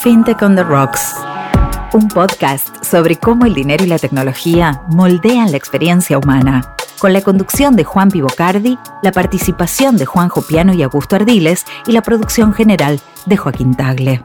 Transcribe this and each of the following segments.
FinTech on the Rocks, un podcast sobre cómo el dinero y la tecnología moldean la experiencia humana, con la conducción de Juan Pivocardi, la participación de Juan Jopiano y Augusto Ardiles y la producción general de Joaquín Tagle.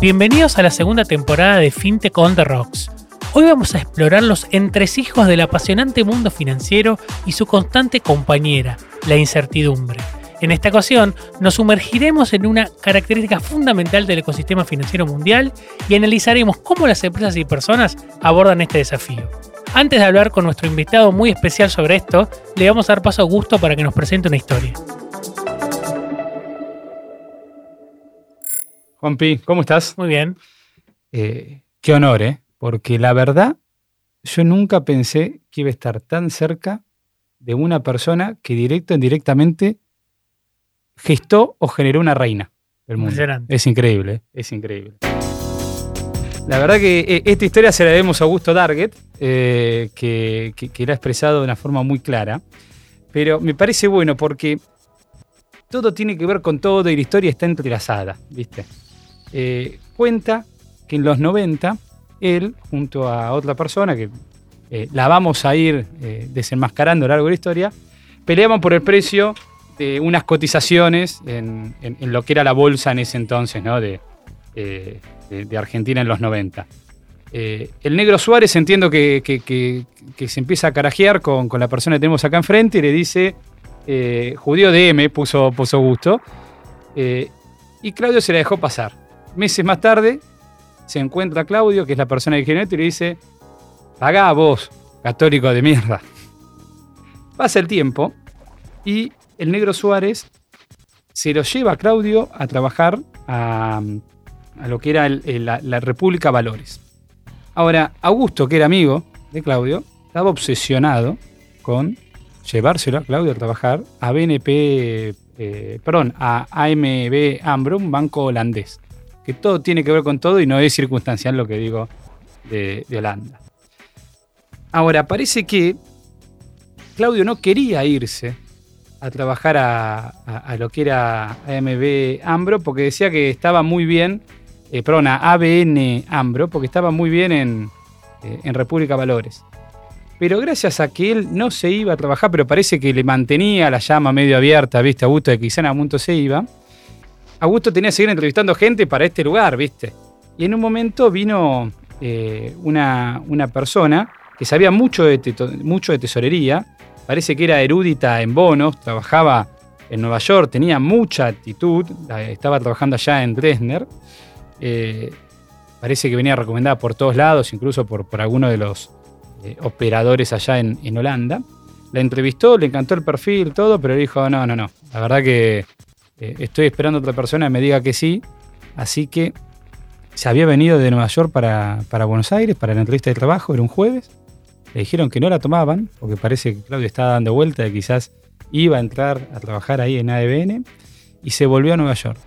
Bienvenidos a la segunda temporada de FinTech on the Rocks. Hoy vamos a explorar los entresijos del apasionante mundo financiero y su constante compañera, la incertidumbre. En esta ocasión nos sumergiremos en una característica fundamental del ecosistema financiero mundial y analizaremos cómo las empresas y personas abordan este desafío. Antes de hablar con nuestro invitado muy especial sobre esto, le vamos a dar paso a Augusto para que nos presente una historia. Juanpi, ¿cómo estás? Muy bien. Eh, qué honor, ¿eh? Porque la verdad, yo nunca pensé que iba a estar tan cerca de una persona que directo o indirectamente gestó o generó una reina del mundo. Es increíble, ¿eh? es increíble. La verdad que eh, esta historia se la debemos a Augusto Darget, que, que, la ha expresado de una forma muy clara. Pero me parece bueno porque todo tiene que ver con todo y la historia está entrelazada, ¿viste? Eh, cuenta que en los 90 él, junto a otra persona, que eh, la vamos a ir eh, desenmascarando a lo largo de la historia, peleaban por el precio de unas cotizaciones en, lo que era la bolsa en ese entonces, ¿no? de, Argentina en los 90. el negro Suárez entiendo que, se empieza a carajear con, la persona que tenemos acá enfrente y le dice, judío DM, puso, puso gusto, y Claudio se la dejó pasar meses más tarde, se encuentra Claudio, que es la persona de esto, y le dice: Pagá vos, católico de mierda. Pasa el tiempo y el negro Suárez se lo lleva a Claudio a trabajar a, lo que era la, República Valores. Ahora, Augusto, que era amigo de Claudio, estaba obsesionado con llevárselo a Claudio a trabajar a BNP, eh, perdón, a AMB Ambro, un banco holandés que todo tiene que ver con todo y no es circunstancial lo que digo de, Holanda. Ahora, parece que Claudio no quería irse a trabajar a, lo que era AMB Ambro porque decía que estaba muy bien, eh, perdón, a ABN Ambro, porque estaba muy bien en, eh, en República Valores. Pero gracias a que él no se iba a trabajar, pero parece que le mantenía la llama medio abierta, viste, a gusto de que quizá en algún se iba, Augusto tenía que seguir entrevistando gente para este lugar, ¿viste? Y en un momento vino eh, una, persona que sabía mucho de, mucho de tesorería, parece que era erudita en bonos, trabajaba en Nueva York, tenía mucha actitud, estaba trabajando allá en Dresdner. Eh, parece que venía recomendada por todos lados, incluso por, por algunos de los eh, operadores allá en, en, Holanda. La entrevistó, le encantó el perfil, todo, pero dijo, no, no, no, la verdad que eh, estoy esperando a otra persona que me diga que sí. Así que se había venido de Nueva York para, Buenos Aires para la entrevista de trabajo, era un jueves. Le dijeron que no la tomaban, porque parece que Claudio estaba dando vuelta de quizás iba a entrar a trabajar ahí en ADBN, y se volvió a Nueva York.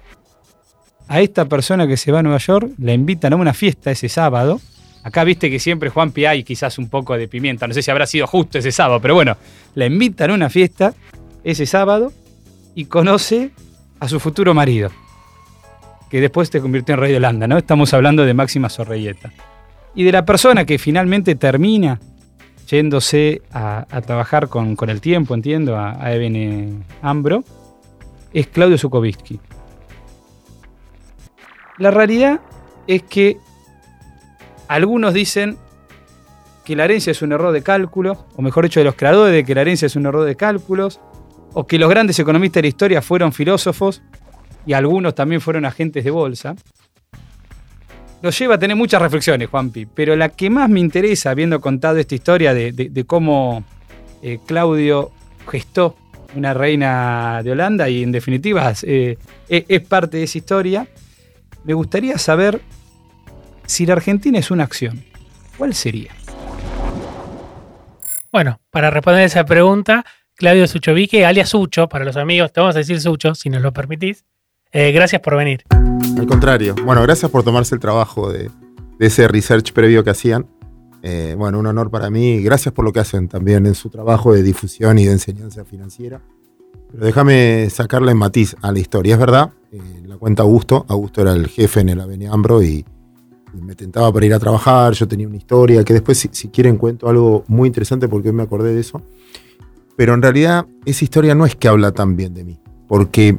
A esta persona que se va a Nueva York la invitan a una fiesta ese sábado. Acá viste que siempre Juan Pi hay quizás un poco de pimienta, no sé si habrá sido justo ese sábado, pero bueno, la invitan a una fiesta ese sábado y conoce a su futuro marido, que después te convirtió en rey de Holanda, ¿no? Estamos hablando de Máxima Sorreyeta. Y de la persona que finalmente termina yéndose a, trabajar con, el tiempo, entiendo, a, a Eben Ambro, es Claudio Zukovitsky. La realidad es que algunos dicen que la herencia es un error de cálculo, o mejor dicho, de los creadores de que la herencia es un error de cálculos, o que los grandes economistas de la historia fueron filósofos y algunos también fueron agentes de bolsa, nos lleva a tener muchas reflexiones, Juanpi, pero la que más me interesa, habiendo contado esta historia de, cómo eh, Claudio gestó una reina de Holanda y en definitiva eh, es parte de esa historia, me gustaría saber si la Argentina es una acción, ¿cuál sería? Bueno, para responder esa pregunta, Claudio Suchovique, alias Sucho, para los amigos, te vamos a decir Sucho, si nos lo permitís. Eh, gracias por venir. Al contrario, bueno, gracias por tomarse el trabajo de, ese research previo que hacían. Eh, bueno, un honor para mí. Gracias por lo que hacen también en su trabajo de difusión y de enseñanza financiera. Pero déjame sacarle matiz a la historia. Es verdad, eh, la cuenta Augusto. Augusto era el jefe en el Avenida Ambro y, me tentaba para ir a trabajar. Yo tenía una historia que después, si, si quieren, cuento algo muy interesante porque hoy me acordé de eso. Pero en realidad, esa historia no es que habla tan bien de mí. Porque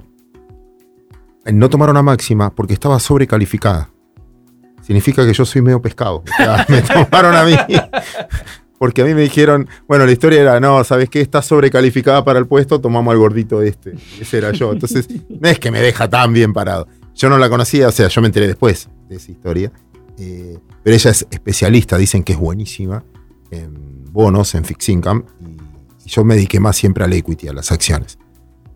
no tomaron a máxima porque estaba sobrecalificada. Significa que yo soy medio pescado. Me tomaron a mí. Porque a mí me dijeron, bueno, la historia era, no, ¿sabes qué? Está sobrecalificada para el puesto, tomamos al gordito este. Ese era yo. Entonces, no es que me deja tan bien parado. Yo no la conocía, o sea, yo me enteré después de esa historia. Eh, pero ella es especialista, dicen que es buenísima en bonos, en fixed income. Y yo me dediqué más siempre al equity, a las acciones.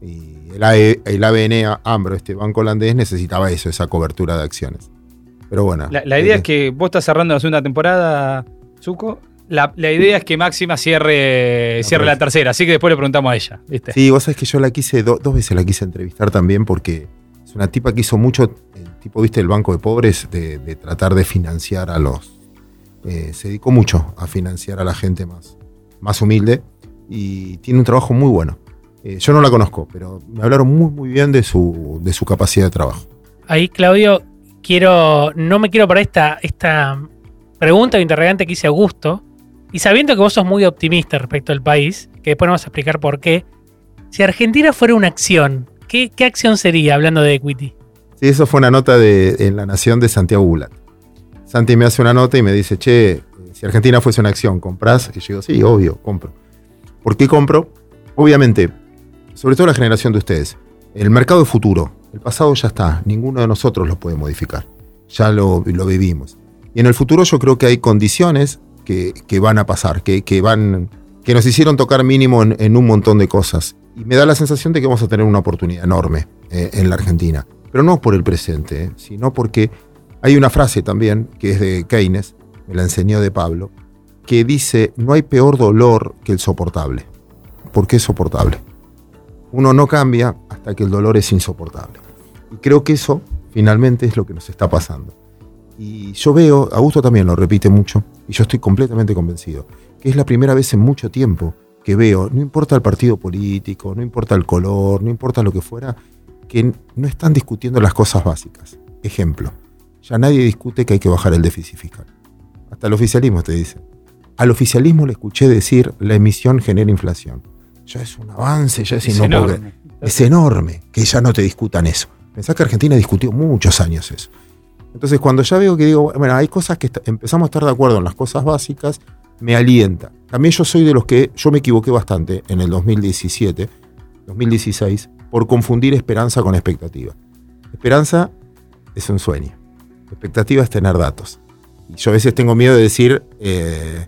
Y el, AE, el ABN Ambro, este banco holandés, necesitaba eso, esa cobertura de acciones. Pero bueno. La, la idea es que vos estás cerrando la segunda temporada, Zuko. La, la idea es que Máxima cierre, cierre la tercera, así que después le preguntamos a ella. ¿viste? Sí, vos sabés que yo la quise, do- dos veces la quise entrevistar también porque es una tipa que hizo mucho, el tipo, viste, el banco de pobres, de, de tratar de financiar a los... eh, se dedicó mucho a financiar a la gente más, más humilde y tiene un trabajo muy bueno. Eh, yo no la conozco, pero me hablaron muy, muy bien de su, de su capacidad de trabajo. Ahí, Claudio, quiero. No me quiero para esta, esta pregunta o interrogante que hice Augusto. Y sabiendo que vos sos muy optimista respecto al país, que después nos vas a explicar por qué. Si Argentina fuera una acción, ¿qué, qué acción sería hablando de equity? Sí, eso fue una nota de, en La Nación de Santiago Bulat. Santi me hace una nota y me dice, che, si Argentina fuese una acción, ¿comprás? Y yo digo, sí, obvio, compro. ¿Por qué compro? Obviamente, sobre todo la generación de ustedes, el mercado es futuro, el pasado ya está, ninguno de nosotros lo puede modificar, ya lo, lo vivimos. Y en el futuro yo creo que hay condiciones que, que van a pasar, que, que, van, que nos hicieron tocar mínimo en, un montón de cosas. Y me da la sensación de que vamos a tener una oportunidad enorme eh, en la Argentina. Pero no por el presente, eh, sino porque hay una frase también que es de Keynes, me la enseñó de Pablo, que dice, no hay peor dolor que el soportable. ¿Por qué soportable? Uno no cambia hasta que el dolor es insoportable. Y creo que eso finalmente es lo que nos está pasando. Y yo veo, Augusto también lo repite mucho, y yo estoy completamente convencido, que es la primera vez en mucho tiempo que veo, no importa el partido político, no importa el color, no importa lo que fuera, que no están discutiendo las cosas básicas. Ejemplo, ya nadie discute que hay que bajar el déficit fiscal. Hasta el oficialismo te dice. Al oficialismo le escuché decir la emisión genera inflación. Ya es un avance, ya es, Es enorme. Es enorme que ya no te discutan eso. Pensás que Argentina discutió muchos años eso. Entonces, cuando ya veo que digo, bueno, hay cosas que empezamos a estar de acuerdo en las cosas básicas, me alienta. También yo soy de los que, yo me equivoqué bastante en el 2017, 2016, por confundir esperanza con expectativa. Esperanza es un sueño. Expectativa es tener datos. Y yo a veces tengo miedo de decir, eh,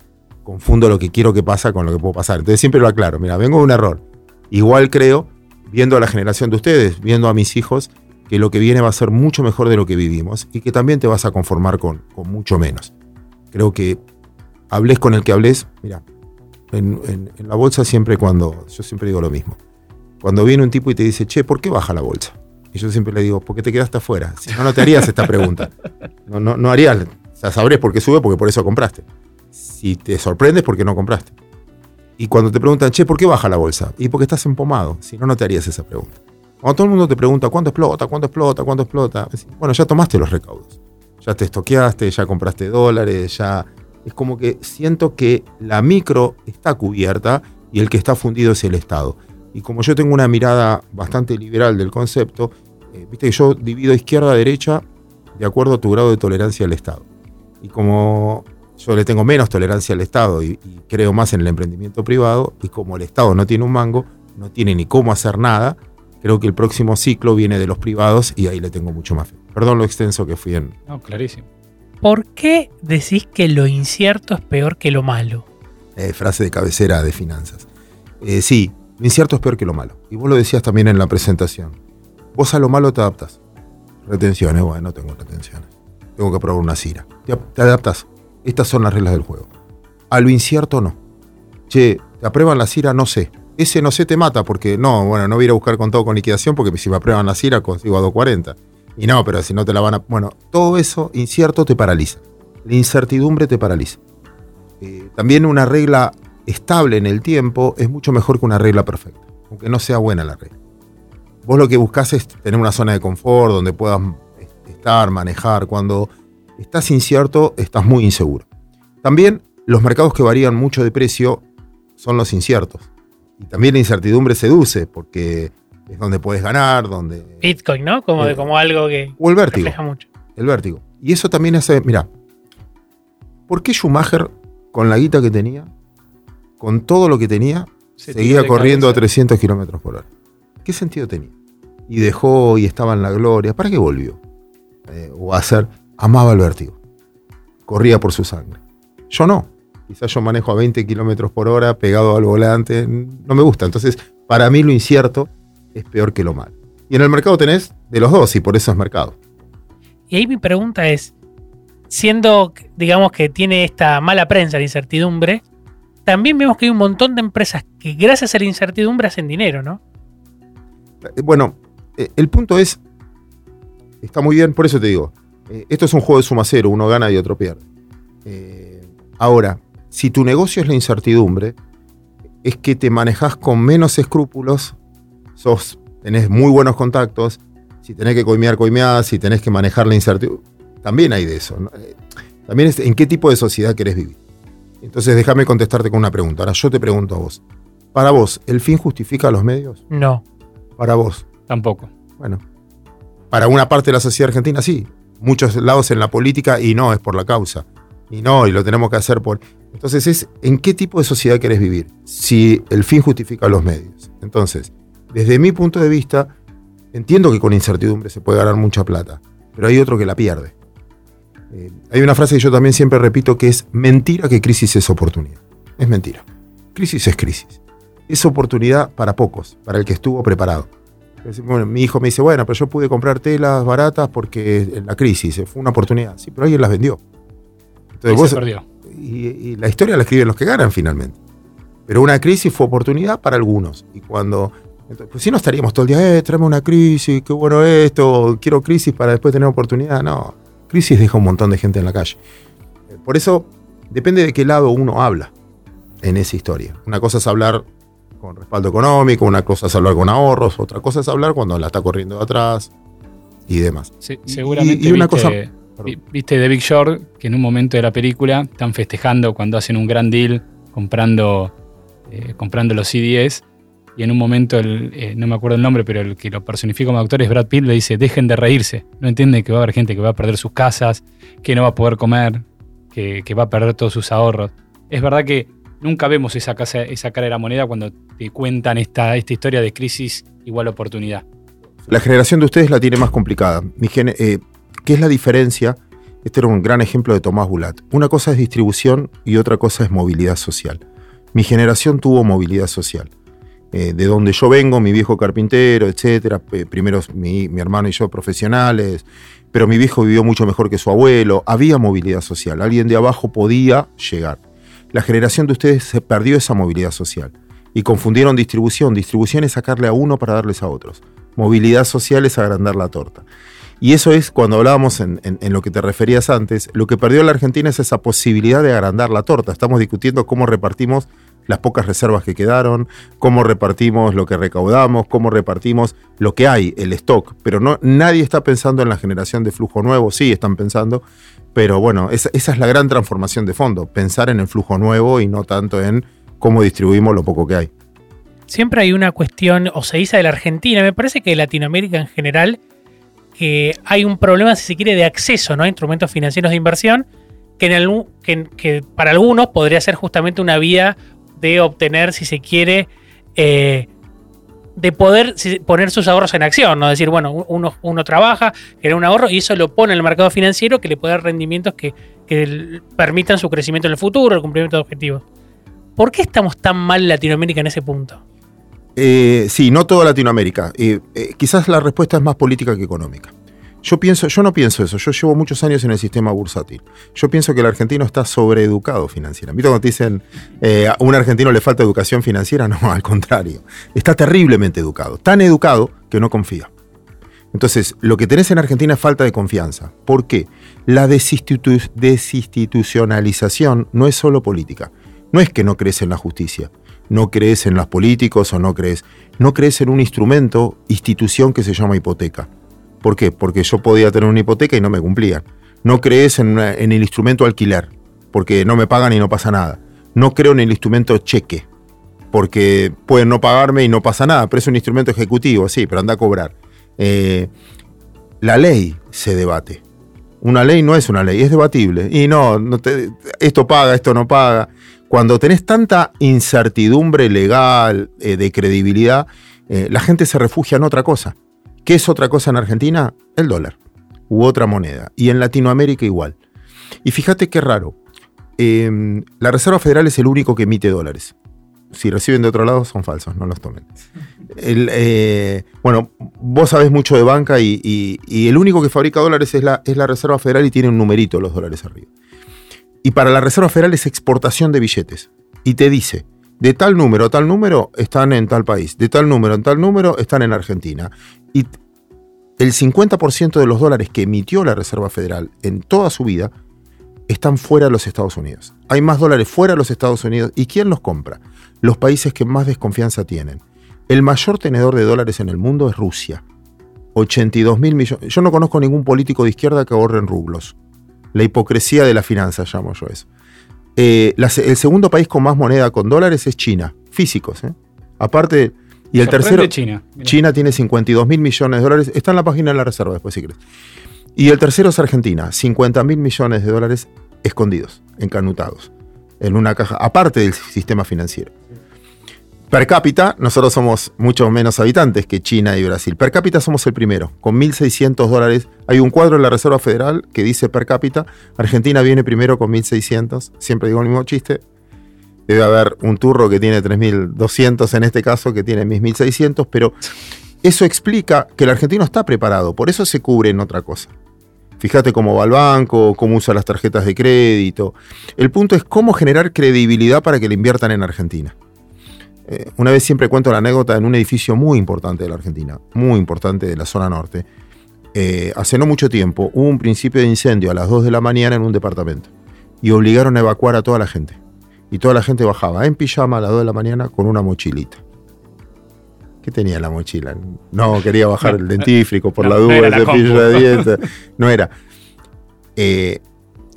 confundo lo que quiero que pasa con lo que puedo pasar. Entonces siempre lo aclaro. Mira, vengo de un error. Igual creo, viendo a la generación de ustedes, viendo a mis hijos, que lo que viene va a ser mucho mejor de lo que vivimos y que también te vas a conformar con, con mucho menos. Creo que hables con el que hables, mira, en, la bolsa siempre cuando, yo siempre digo lo mismo. Cuando viene un tipo y te dice, che, ¿por qué baja la bolsa? Y yo siempre le digo, porque te quedaste afuera. Si no, no te harías esta pregunta. No, no, no harías, o sea, sabrés por qué sube, porque por eso compraste. Si te sorprendes, porque no compraste. Y cuando te preguntan, che, ¿por qué baja la bolsa? Y porque estás empomado. Si no, no te harías esa pregunta. Cuando todo el mundo te pregunta, ¿cuánto explota? ¿Cuánto explota? ¿Cuánto explota? Bueno, ya tomaste los recaudos. Ya te estoqueaste, ya compraste dólares, ya... Es como que siento que la micro está cubierta y el que está fundido es el Estado. Y como yo tengo una mirada bastante liberal del concepto, eh, viste que yo divido izquierda a derecha de acuerdo a tu grado de tolerancia al Estado. Y como yo le tengo menos tolerancia al Estado y, y creo más en el emprendimiento privado, y como el Estado no tiene un mango, no tiene ni cómo hacer nada, creo que el próximo ciclo viene de los privados y ahí le tengo mucho más fe. Perdón lo extenso que fui en... No, clarísimo. ¿Por qué decís que lo incierto es peor que lo malo? eh, frase de cabecera de finanzas. Eh, sí, lo incierto es peor que lo malo. Y vos lo decías también en la presentación. Vos a lo malo te adaptas. Retenciones, bueno, no tengo retenciones. Tengo que probar una cira. Te, te adaptas. Estas son las reglas del juego. A lo incierto no. Che, ¿te aprueban la cira? No sé. Ese no sé te mata porque no, bueno, no voy a ir a buscar contado con liquidación porque si me aprueban la cira consigo a 240. Y no, pero si no te la van a... Bueno, todo eso incierto te paraliza. La incertidumbre te paraliza. Eh, también una regla estable en el tiempo es mucho mejor que una regla perfecta. aunque no sea buena la regla. Vos lo que buscás es tener una zona de confort donde puedas estar, manejar. Cuando estás incierto, estás muy inseguro. También los mercados que varían mucho de precio son los inciertos. Y también la incertidumbre seduce, porque es donde puedes ganar, donde... Bitcoin, ¿no? Como, Eh, como algo que O el vértigo. refleja mucho. El vértigo. Y eso también hace, mira, ¿por qué Schumacher, con la guita que tenía, con todo lo que tenía, Se seguía corriendo a cabeza. 300 kilómetros por hora? ¿Qué sentido tenía? Y dejó y estaba en la gloria. ¿Para qué volvió? Eh, o a hacer, amaba el vértigo. Corría por su sangre. Yo no. Quizás yo manejo a 20 kilómetros por hora pegado al volante. No me gusta. Entonces, para mí lo incierto es peor que lo malo. Y en el mercado tenés de los dos y por eso es mercado. Y ahí mi pregunta es, siendo, digamos, que tiene esta mala prensa la incertidumbre, también vemos que hay un montón de empresas que gracias a la incertidumbre hacen dinero, ¿no? Eh, Bueno, eh, el punto es, está muy bien, por eso te digo, eh, esto es un juego de suma cero, uno gana y otro pierde. Eh, ahora, si tu negocio es la incertidumbre, es que te manejas con menos escrúpulos, sos, tenés muy buenos contactos, si tenés que coimear, coimeás, si tenés que manejar la incertidumbre, también hay de eso. ¿no? Eh, También es en qué tipo de sociedad querés vivir. Entonces déjame contestarte con una pregunta. Ahora yo te pregunto a vos. Para vos, ¿el fin justifica los medios? No. Para vos, Tampoco. bueno, para una parte de la sociedad argentina sí. Muchos lados en la política y no es por la causa. Y no, y lo tenemos que hacer por... Entonces es en qué tipo de sociedad querés vivir. Si el fin justifica los medios. Entonces, desde mi punto de vista, entiendo que con incertidumbre se puede ganar mucha plata, pero hay otro que la pierde. Eh, hay una frase que yo también siempre repito que es mentira que crisis es oportunidad. Es mentira. Crisis es crisis. Es oportunidad para pocos, para el que estuvo preparado. Bueno, mi hijo me dice, bueno, pero yo pude comprar telas baratas porque en la crisis fue una oportunidad. Sí, pero alguien las vendió. Entonces Y vos- se perdió. y, y la historia la escriben los que ganan finalmente. Pero una crisis fue oportunidad para algunos. Y cuando. entonces, pues si no estaríamos todo el día, eh, tráeme una crisis, qué bueno esto, quiero crisis para después tener oportunidad. No, crisis deja un montón de gente en la calle. Eh, Por eso depende de qué lado uno habla en esa historia. Una cosa es hablar con respaldo económico, una cosa es hablar con ahorros, otra cosa es hablar cuando la está corriendo de atrás y demás. Se- seguramente y una viste, cosa- vi- viste de Big Short que en un momento de la película están festejando cuando hacen un gran deal comprando, eh, comprando los CDs y en un momento, el, eh, no me acuerdo el nombre, pero el que lo personifica como actor es Brad Pitt, le dice, dejen de reírse. No entienden que va a haber gente que va a perder sus casas, que no va a poder comer, que, que va a perder todos sus ahorros. Es verdad que nunca vemos esa, casa, cara de la moneda cuando te cuentan esta, historia de crisis igual oportunidad. La generación de ustedes la tiene más complicada. Eh, ¿Qué es la diferencia? Este era un gran ejemplo de Tomás Bulat. Una cosa es distribución y otra cosa es movilidad social. Mi generación tuvo movilidad social. Eh, de donde yo vengo, mi viejo carpintero, etcétera. eh, primero mi, mi hermano y yo profesionales, pero mi viejo vivió mucho mejor que su abuelo. Había movilidad social. Alguien de abajo podía llegar. La generación de ustedes se perdió esa movilidad social y confundieron distribución. Distribución es sacarle a uno para darles a otros. Movilidad social es agrandar la torta. Y eso es cuando hablábamos en, en- lo que te referías antes, lo que perdió la Argentina es esa posibilidad de agrandar la torta. Estamos discutiendo cómo repartimos las pocas reservas que quedaron, cómo repartimos lo que recaudamos, cómo repartimos lo que hay, el stock. Pero no, nadie está pensando en la generación de flujo nuevo, sí están pensando, pero bueno, esa, es la gran transformación de fondo, pensar en el flujo nuevo y no tanto en cómo distribuimos lo poco que hay. Siempre hay una cuestión, o se dice de la Argentina, me parece que de Latinoamérica en general, que hay un problema, si se quiere, de acceso ¿no? a instrumentos financieros de inversión, que, en que, que para algunos podría ser justamente una vía de obtener, si se quiere, eh, de poder poner sus ahorros en acción, ¿no? Decir, bueno, uno, uno trabaja, genera un ahorro y eso lo pone en el mercado financiero que le puede dar rendimientos que, que permitan su crecimiento en el futuro, el cumplimiento de objetivos. ¿Por qué estamos tan mal en Latinoamérica en ese punto? Eh, sí, no toda Latinoamérica. Eh, eh, quizás la respuesta es más política que económica. Yo pienso, yo no pienso eso. Yo llevo muchos años en el sistema bursátil. Yo pienso que el argentino está sobreeducado financieramente. ¿Viste cuando te dicen eh, a un argentino le falta educación financiera? No, al contrario. Está terriblemente educado. Tan educado que no confía. Entonces, lo que tenés en Argentina es falta de confianza. ¿Por qué? La desinstitu- desinstitucionalización no es solo política. No es que no crece en la justicia. no crees en los políticos o no crees, no crees en un instrumento, institución que se llama hipoteca. ¿Por qué? Porque yo podía tener una hipoteca y no me cumplían. No crees en, el instrumento alquiler, porque no me pagan y no pasa nada. No creo en el instrumento cheque, porque pueden no pagarme y no pasa nada, pero es un instrumento ejecutivo, sí, pero anda a cobrar. Eh, la ley se debate. Una ley no es una ley, es debatible. Y no, esto paga, esto no paga. Cuando tenés tanta incertidumbre legal, eh, de credibilidad, eh, la gente se refugia en otra cosa. ¿Qué es otra cosa en Argentina? El dólar u otra moneda. Y en Latinoamérica igual. Y fíjate qué raro. Em, la Reserva Federal es el único que emite dólares si reciben de otro lado son falsos, no los tomen. Eh, bueno, vos sabés mucho de banca y, el único que fabrica dólares es la, es la Reserva Federal y tiene un numerito los dólares arriba. Y para la Reserva Federal es exportación de billetes. Y te dice, de tal número a tal número están en tal país, de tal número en tal número están en Argentina. Y el 50% de los dólares que emitió la Reserva Federal en toda su vida están fuera de los Estados Unidos. Hay más dólares fuera de los Estados Unidos. ¿Y quién los compra? Los países que más desconfianza tienen. El mayor tenedor de dólares en el mundo es Rusia. 82 mil millones. Yo no conozco ningún político de izquierda que ahorre en rublos. La hipocresía de la finanza, llamo yo eso. Eh, el segundo país con más moneda con dólares es China. Físicos, ¿eh? Aparte. Y el tercero. China. China tiene 52 mil millones de dólares. Está en la página de la reserva después, si querés. Y el tercero es Argentina, 50 mil millones de dólares escondidos, encanutados, en una caja, aparte del sistema financiero. Per cápita, nosotros somos mucho menos habitantes que China y Brasil. Per cápita somos el primero, con 1.600 dólares. Hay un cuadro en la Reserva Federal que dice per cápita. Argentina viene primero con 1.600. Siempre digo el mismo chiste. Debe haber un turro que tiene 3.200 en este caso, que tiene 1.600, pero eso explica que el argentino está preparado. Por eso se cubre en otra cosa. Fíjate cómo va el banco, cómo usa las tarjetas de crédito. El punto es cómo generar credibilidad para que le inviertan en Argentina. Eh, una vez siempre cuento la anécdota en un edificio muy importante de la Argentina, muy importante de la zona norte. Eh, hace no mucho tiempo hubo un principio de incendio a las 2 de la mañana en un departamento y obligaron a evacuar a toda la gente. Y toda la gente bajaba en pijama a las 2 de la mañana con una mochilita. ¿Qué tenía la mochila? No, quería bajar el dentífrico por la duda, el cepillo de dientes. No era. Eh,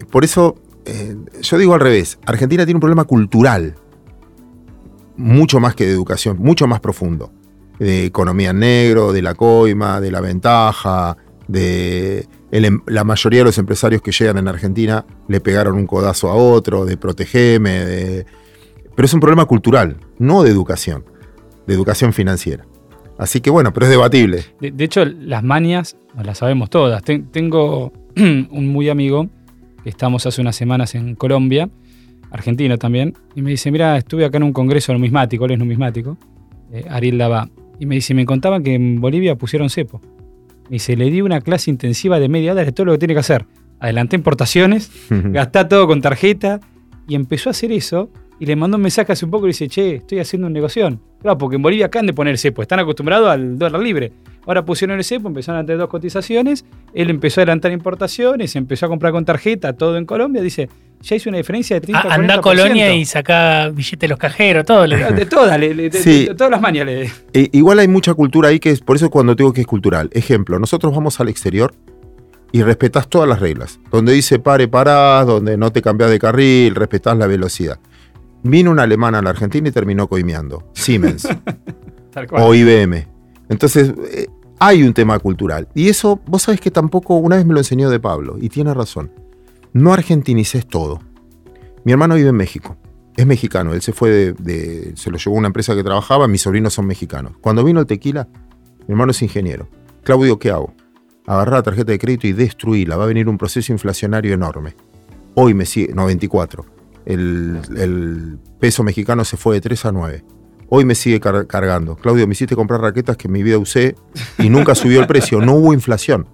por eso, eh, yo digo al revés. Argentina tiene un problema cultural, mucho más que de educación, mucho más profundo. De economía en negro, de la coima, de la ventaja, de em, la mayoría de los empresarios que llegan en Argentina le pegaron un codazo a otro, de protegeme, pero es un problema cultural, no de educación de educación financiera. Así que bueno, pero es debatible. De, hecho, las manias las sabemos todas. tengo un muy amigo estamos hace unas semanas en Colombia, argentino también, y me dice, mira, estuve acá en un congreso numismático, él es numismático, eh, Ariel Daba, y me dice, me contaban que en Bolivia pusieron cepo. Me dice, le di una clase intensiva de media hora de todo lo que tiene que hacer. Adelanté importaciones, gasté todo con tarjeta, y empezó a hacer eso y le mandó un mensaje hace un poco y dice, che, estoy haciendo un negocio. Claro, porque en Bolivia acaban de poner cepo, están acostumbrados al dólar libre. Ahora pusieron el cepo, empezaron a tener dos cotizaciones, él empezó a adelantar importaciones, empezó a comprar con tarjeta, todo en Colombia, dice, ya hizo una diferencia de 30 ah, Anda a Colonia y saca billetes de los cajeros, todo. De todas, de, todas las mañas. E, igual hay mucha cultura ahí que es, por eso cuando digo que es cultural. Ejemplo, nosotros vamos al exterior y respetas todas las reglas. Donde dice pare, parás, donde no te cambias de carril, respetás la velocidad. Vino una alemana a la Argentina y terminó coimeando. Siemens. o IBM. Entonces, eh, hay un tema cultural. Y eso, vos sabés que tampoco, una vez me lo enseñó de Pablo, y tiene razón. No argentinices todo. Mi hermano vive en México. Es mexicano. Él se fue de, Se lo llevó a una empresa que trabajaba. Mis sobrinos son mexicanos. Cuando vino el tequila, mi hermano es ingeniero. Claudio, ¿qué hago? Agarrar la tarjeta de crédito y destruirla. Va a venir un proceso inflacionario enorme. Hoy me sigue. 94 el, peso mexicano se fue de 3 a 9. Hoy me sigue cargando. Claudio, me hiciste comprar raquetas que en mi vida usé y nunca subió el precio, no hubo inflación.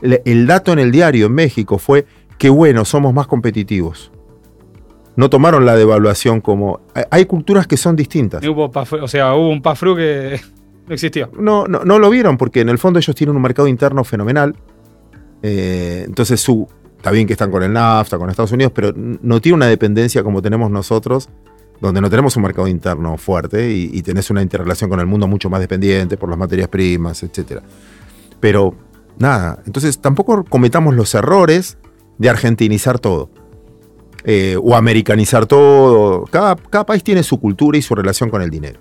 El, dato en el diario en México fue que bueno, somos más competitivos. No tomaron la devaluación como... Hay culturas que son distintas. Hubo o sea, hubo un PAFRU que no existió. No, no, no lo vieron porque en el fondo ellos tienen un mercado interno fenomenal. Eh, entonces su, Está bien que están con el NAFTA, con Estados Unidos, pero no tiene una dependencia como tenemos nosotros donde no tenemos un mercado interno fuerte y, y tenés una interrelación con el mundo mucho más dependiente por las materias primas, etc. Pero nada, entonces tampoco cometamos los errores de argentinizar todo. eh, o americanizar todo. Cada, cada país tiene su cultura y su relación con el dinero.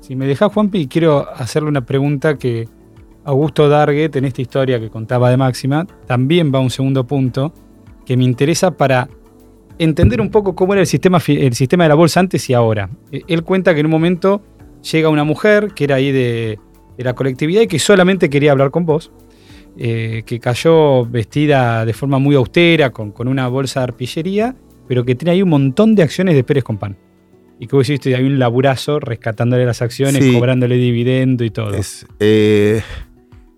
Si me dejás, Juanpi, quiero hacerle una pregunta que Augusto Darguet, en esta historia que contaba de Máxima, también va a un segundo punto que me interesa para entender un poco cómo era el sistema, el sistema de la bolsa antes y ahora. Eh, Él cuenta que en un momento llega una mujer que era ahí de, de la colectividad y que solamente quería hablar con vos, eh, que cayó vestida de forma muy austera, con, con una bolsa de arpillería, pero que tiene ahí un montón de acciones de Pérez Compán. Y que vos hiciste hay un laburazo rescatándole las acciones, Sí. cobrándole dividendo y todo. Es, eh,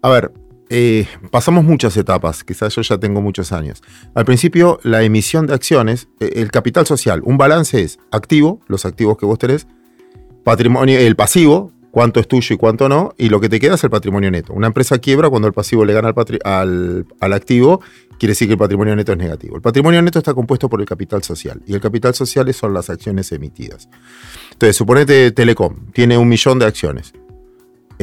a ver, eh, pasamos muchas etapas, quizás yo ya tengo muchos años. Al principio, la emisión de acciones, eh, el capital social, un balance es activo, los activos que vos tenés, patrimonio, el pasivo, cuánto es tuyo y cuánto no, y lo que te queda es el patrimonio neto. Una empresa quiebra cuando el pasivo le gana al, al- al activo, quiere decir que el patrimonio neto es negativo. El patrimonio neto está compuesto por el capital social, y el capital social son las acciones emitidas. Entonces, suponete Telecom, tiene un millón de acciones.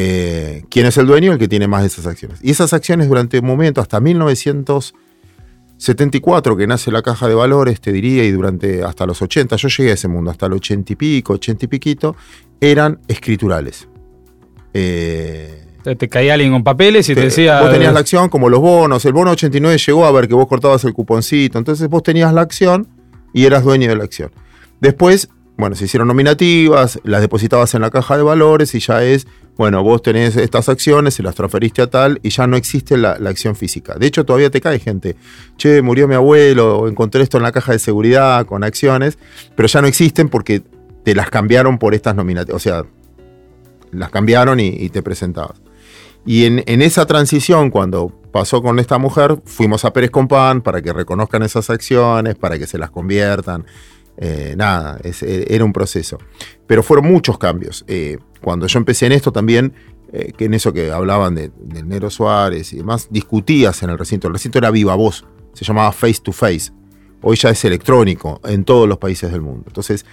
Eh, ¿Quién es el dueño? El que tiene más de esas acciones. Y esas acciones durante un momento, hasta 1974, que nace la caja de valores, te diría, y durante hasta los 80, yo llegué a ese mundo, hasta los 80 y pico, 80 y piquito, eran escriturales. Eh, te caía alguien con papeles y te, te- decía. vos tenías eh, la acción como los bonos, el bono 89 llegó a ver que vos cortabas el cuponcito, entonces vos tenías la acción y eras dueño de la acción. Después, bueno, se hicieron nominativas, las depositabas en la caja de valores y ya es, bueno, vos tenés estas acciones, se las transferiste a tal y ya no existe la, la acción física. De hecho, todavía te cae gente, che, murió mi abuelo, encontré esto en la caja de seguridad con acciones, pero ya no existen porque te las cambiaron por estas nominativas, o sea, las cambiaron y, y te presentabas. Y en, en esa transición, cuando pasó con esta mujer, fuimos a Pérez Compán para que reconozcan esas acciones, para que se las conviertan. Eh, nada, es- eh, era un proceso. Pero fueron muchos cambios. Eh, cuando yo empecé en esto también, eh, que en eso que hablaban de, del Nero Suárez y demás, discutías en el recinto. El recinto era viva voz, se llamaba face to face. Hoy ya es electrónico en todos los países del mundo. Entonces,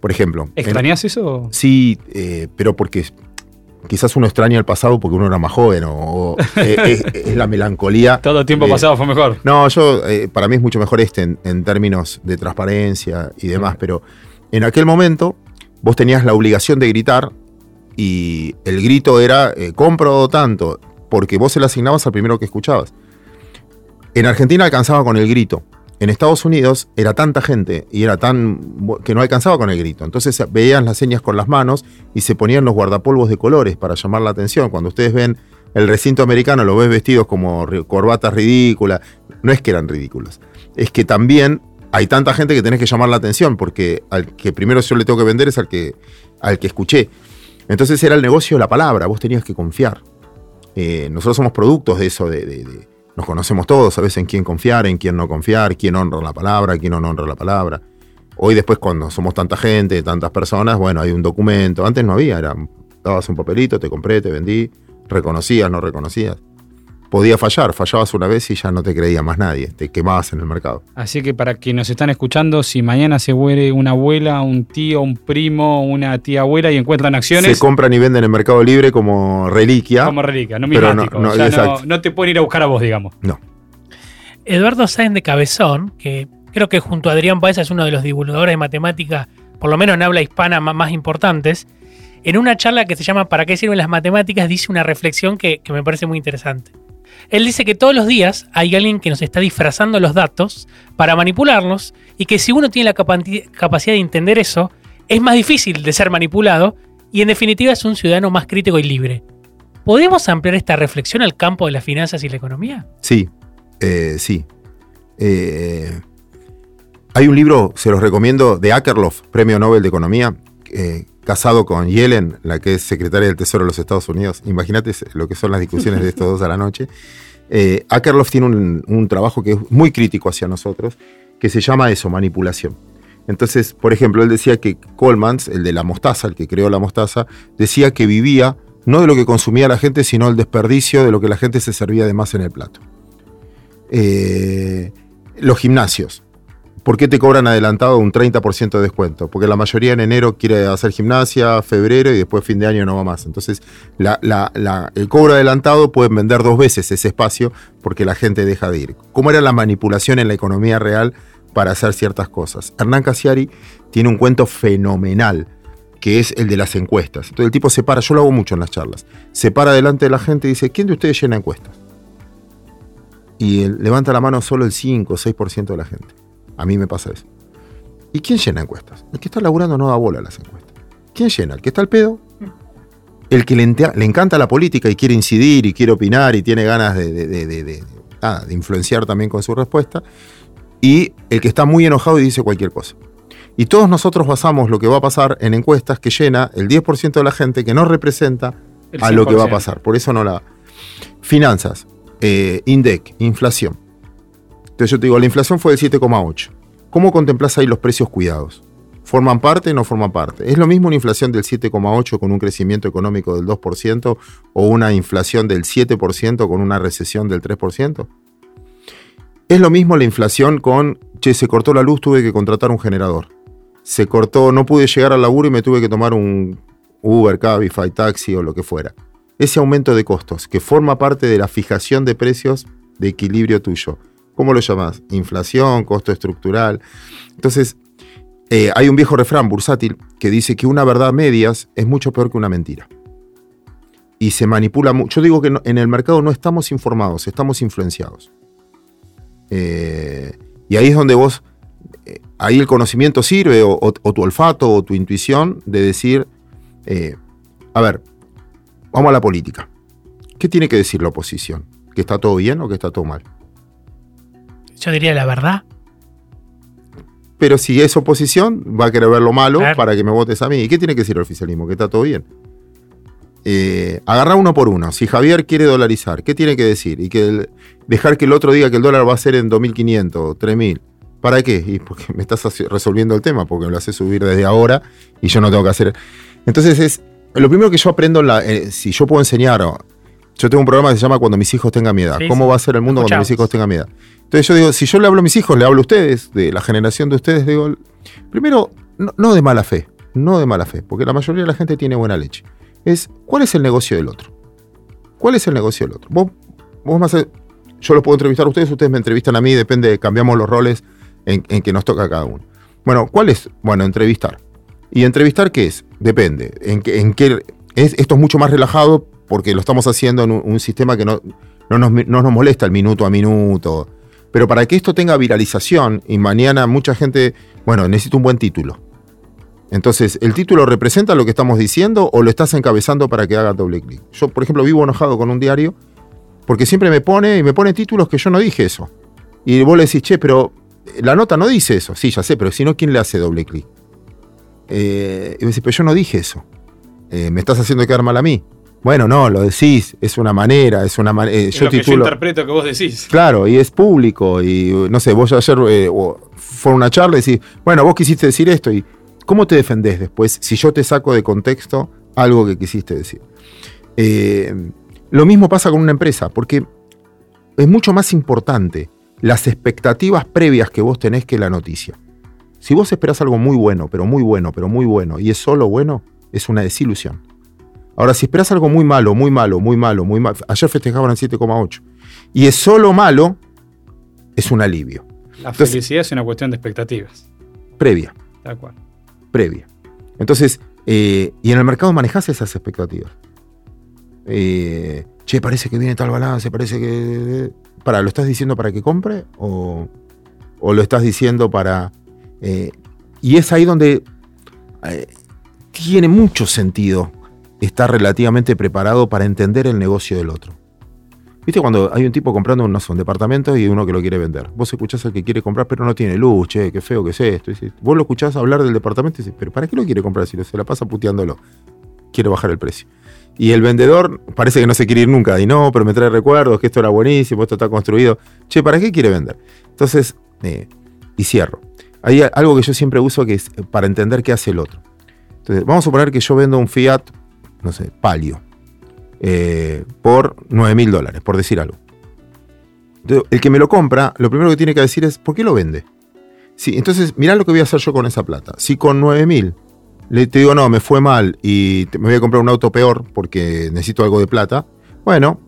por ejemplo... en- ¿Extrañas eso? Sí, pero porque quizás uno extraña el pasado porque uno era más joven o, o, eh, es, es la melancolía. Todo tiempo de- pasado fue mejor. No, yo, eh, para mí es mucho mejor este en, en términos de transparencia y demás, pero en aquel momento vos tenías la obligación de gritar y el grito era eh, compro tanto, porque vos se lo asignabas al primero que escuchabas. En Argentina alcanzaba con el grito. En Estados Unidos era tanta gente y era tan que no alcanzaba con el grito. Entonces veían las señas con las manos y se ponían los guardapolvos de colores para llamar la atención. Cuando ustedes ven el recinto americano, lo ves vestidos como corbatas ridículas. No es que eran ridículos. Es que también hay tanta gente que tenés que llamar la atención porque al que primero yo le tengo que vender es al que, al que escuché. Entonces era el negocio de la palabra, vos tenías que confiar. Eh, nosotros somos productos de eso, de- nos conocemos todos, sabes en quién confiar, en quién no confiar, quién honra la palabra, quién no honra la palabra. Hoy después cuando somos tanta gente, tantas personas, bueno, hay un documento. Antes no había, era, dabas un papelito, te compré, te vendí, reconocías, no reconocías. Podía fallar, fallabas una vez y ya no te creía más nadie, te quemabas en el mercado. Así que para quienes nos están escuchando, si mañana se muere una abuela, un tío, un primo, una tía abuela y encuentran acciones, Se compran y venden en Mercado Libre como reliquia. como reliquia, no Pero no- no, O sea, no, te pueden ir a buscar a vos, digamos. No. Eduardo Sáenz de Cabezón, que creo que junto a Adrián Paez es uno de los divulgadores de matemática, por lo menos en habla hispana, más importantes, en una charla que se llama ¿Para qué sirven las matemáticas? dice una reflexión que, que me parece muy interesante. Él dice que todos los días hay alguien que nos está disfrazando los datos para manipularlos y que si uno tiene la capanti- capacidad de entender eso, es más difícil de ser manipulado y en definitiva es un ciudadano más crítico y libre. ¿Podemos ampliar esta reflexión al campo de las finanzas y la economía? Sí, eh, sí. Eh, hay un libro, se los recomiendo, de Akerlof, Premio Nobel de Economía, eh, casado con Yellen, la que es secretaria del Tesoro de los Estados Unidos. Imagínate lo que son las discusiones de estos dos a la noche. Eh, Akerlof tiene un, un trabajo que es muy crítico hacia nosotros, que se llama eso, manipulación. Entonces, por ejemplo, él decía que Coleman, el de la mostaza, el que creó la mostaza, decía que vivía no de lo que consumía la gente, sino el desperdicio de lo que la gente se servía de más en el plato. Eh, los gimnasios. ¿Por qué te cobran adelantado un 30% de descuento? Porque la mayoría en enero quiere hacer gimnasia, febrero y después fin de año no va más. Entonces, el cobro adelantado pueden vender dos veces ese espacio porque la gente deja de ir. ¿Cómo era la manipulación en la economía real para hacer ciertas cosas? Hernán Casiari tiene un cuento fenomenal que es el de las encuestas. Entonces el tipo se para, yo lo hago mucho en las charlas, se para delante de la gente y dice, ¿quién de ustedes llena encuestas? Y levanta la mano solo el 5 o 6% de la gente. A mí me pasa eso. ¿Y quién llena encuestas? El que está laburando no da bola a las encuestas. ¿Quién llena? ¿El que está al pedo? El que le, encanta la política y quiere incidir y quiere opinar y tiene ganas de, de, influenciar también con su respuesta. Y el que está muy enojado y dice cualquier cosa. Y todos nosotros basamos lo que va a pasar en encuestas que llena el 10% de la gente que no representa a lo que va a pasar. Por eso no la... Finanzas, eh, INDEC, inflación. Entonces yo te digo, la inflación fue del 7,8. ¿Cómo contemplas ahí los precios cuidados? ¿Forman parte o no forman parte? ¿Es lo mismo una inflación del 7,8 con un crecimiento económico del 2% o una inflación del 7% con una recesión del 3%? ¿Es lo mismo la inflación con, che, se cortó la luz, tuve que contratar un generador? Se cortó, no pude llegar al laburo y me tuve que tomar un Uber, Cabify, taxi o lo que fuera. Ese aumento de costos que forma parte de la fijación de precios de equilibrio tuyo ¿Cómo lo llamas? Inflación, costo estructural. Entonces, eh, hay un viejo refrán bursátil que dice que una verdad medias es mucho peor que una mentira. Y se manipula mucho. Yo digo que en el mercado no estamos informados, estamos influenciados. Eh, y ahí es donde vos, eh, ahí el conocimiento sirve, o, tu olfato, o tu intuición, de decir, a ver, vamos a la política. ¿Qué tiene que decir la oposición? ¿Que está todo bien o que está todo mal? Yo diría la verdad. Pero si es oposición, va a querer ver lo malo para que me votes a mí. ¿Y qué tiene que decir el oficialismo? Que está todo bien. Eh, agarrar uno por uno. Si Javier quiere dolarizar, ¿qué tiene que decir? Y que dejar que el otro diga que el dólar va a ser en 2.500, 3.000. ¿Para qué? Y porque me estás resolviendo el tema, porque me lo hace subir desde ahora y yo no tengo que hacer. Entonces es. Lo primero que yo aprendo, la, eh, si yo puedo enseñar, yo tengo un programa que se llama Cuando mis hijos tengan mi edad. ¿Cómo va a ser el mundo cuando mis hijos tengan mi edad? Entonces yo digo, si yo le hablo a mis hijos, le hablo a ustedes, de la generación de ustedes, digo, primero, no, de mala fe, no de mala fe, porque la mayoría de la gente tiene buena leche. Es, ¿cuál es el negocio del otro? ¿Cuál es el negocio del otro? Vos, vos más, yo lo puedo entrevistar a ustedes, ustedes me entrevistan a mí, depende, cambiamos los roles en, que nos toca a cada uno. Bueno, ¿cuál es? Bueno, entrevistar. ¿Y entrevistar qué es? Depende. En, en qué, es, esto es mucho más relajado porque lo estamos haciendo en un, sistema que no, no, nos, no, nos, molesta el minuto a minuto. Pero para que esto tenga viralización y mañana mucha gente, bueno, necesito un buen título. Entonces, ¿el título representa lo que estamos diciendo o lo estás encabezando para que haga doble clic? Yo, por ejemplo, vivo enojado con un diario porque siempre me pone y me pone títulos que yo no dije eso. Y vos le decís, che, pero la nota no dice eso. Sí, ya sé, pero si no, ¿quién le hace doble clic? Eh, y me dice, pero yo no dije eso. Eh, me estás haciendo quedar mal a mí. Bueno, no, lo decís, es una manera, es una manera. Eh, yo, que yo interpreto que vos decís. Claro, y es público, y no sé, vos ayer eh, fue una charla y decís, bueno, vos quisiste decir esto, y ¿cómo te defendés después si yo te saco de contexto algo que quisiste decir? Eh, lo mismo pasa con una empresa, porque es mucho más importante las expectativas previas que vos tenés que la noticia. Si vos esperás algo muy bueno, pero muy bueno, pero muy bueno, y es solo bueno, es una desilusión. Ahora, si esperas algo muy malo, muy malo, muy malo, muy malo, ayer festejaban en 7,8 y es solo malo, es un alivio. La felicidad es una cuestión de expectativas. Previa. De acuerdo. Previa. Entonces, eh, y en el mercado manejas esas expectativas. Eh, che, parece que viene tal balance, parece que. Para, ¿lo estás diciendo para que compre? ¿O, lo estás diciendo para.? Eh, y es ahí donde tiene mucho sentido está relativamente preparado para entender el negocio del otro. ¿Viste cuando hay un tipo comprando unos son departamentos y uno que lo quiere vender? Vos escuchás al que quiere comprar, pero no tiene luz, che, qué feo que es esto. vos lo escuchás hablar del departamento y dices, pero ¿para qué lo quiere comprar si se la pasa puteándolo? Quiere bajar el precio. Y el vendedor parece que no se quiere ir nunca. Y no, pero me trae recuerdos, que esto era buenísimo, esto está construido. Che, ¿para qué quiere vender? Entonces, eh, y cierro. Hay algo que yo siempre uso que es para entender qué hace el otro. Entonces, vamos a suponer que yo vendo un Fiat no sé, palio, eh, por 9 mil dólares, por decir algo. el que me lo compra, lo primero que tiene que decir es, ¿por qué lo vende? Sí, entonces, mirá lo que voy a hacer yo con esa plata. Si con 9 mil le te digo, no, me fue mal y me voy a comprar un auto peor porque necesito algo de plata, bueno,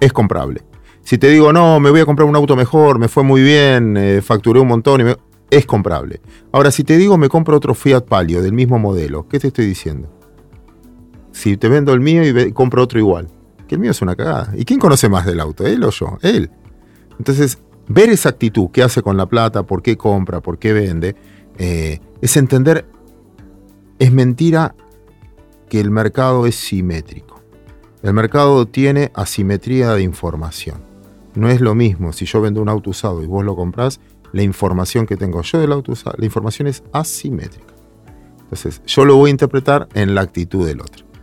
es comprable. Si te digo, no, me voy a comprar un auto mejor, me fue muy bien, eh, facturé un montón, y es comprable. Ahora, si te digo, me compro otro Fiat Palio del mismo modelo, ¿qué te estoy diciendo? Si te vendo el mío y compro otro igual, que el mío es una cagada. ¿Y quién conoce más del auto, él o yo? Él. Entonces, ver esa actitud, qué hace con la plata, por qué compra, por qué vende, eh, es entender, es mentira que el mercado es simétrico. El mercado tiene asimetría de información. No es lo mismo si yo vendo un auto usado y vos lo comprás, la información que tengo yo del auto usado, la información es asimétrica. Entonces, yo lo voy a interpretar en la actitud del otro.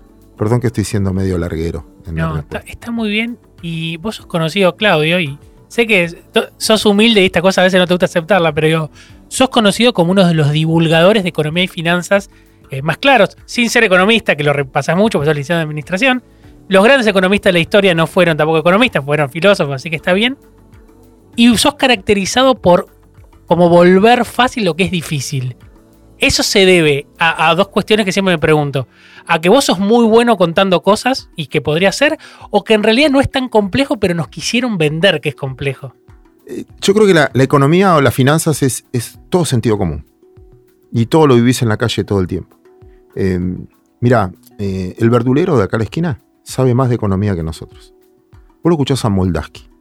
Perdón que estoy siendo medio larguero. no, está, está, muy bien. Y vos sos conocido, Claudio, y sé que sos humilde y esta cosa a veces no te gusta aceptarla, pero yo, sos conocido como uno de los divulgadores de economía y finanzas eh, más claros, sin ser economista, que lo repasas mucho, porque sos licenciado de administración. Los grandes economistas de la historia no fueron tampoco economistas, fueron filósofos, así que está bien. Y sos caracterizado por como volver fácil lo que es difícil. Eso se debe a, dos cuestiones que siempre me pregunto. A que vos sos muy bueno contando cosas y que podría ser, o que en realidad no es tan complejo, pero nos quisieron vender que es complejo. Eh, yo creo que la, economía o las finanzas es, todo sentido común. Y todo lo vivís en la calle todo el tiempo. Eh, mirá, el verdulero de acá a la esquina sabe más de economía que nosotros. Vos lo escuchás a Moldaski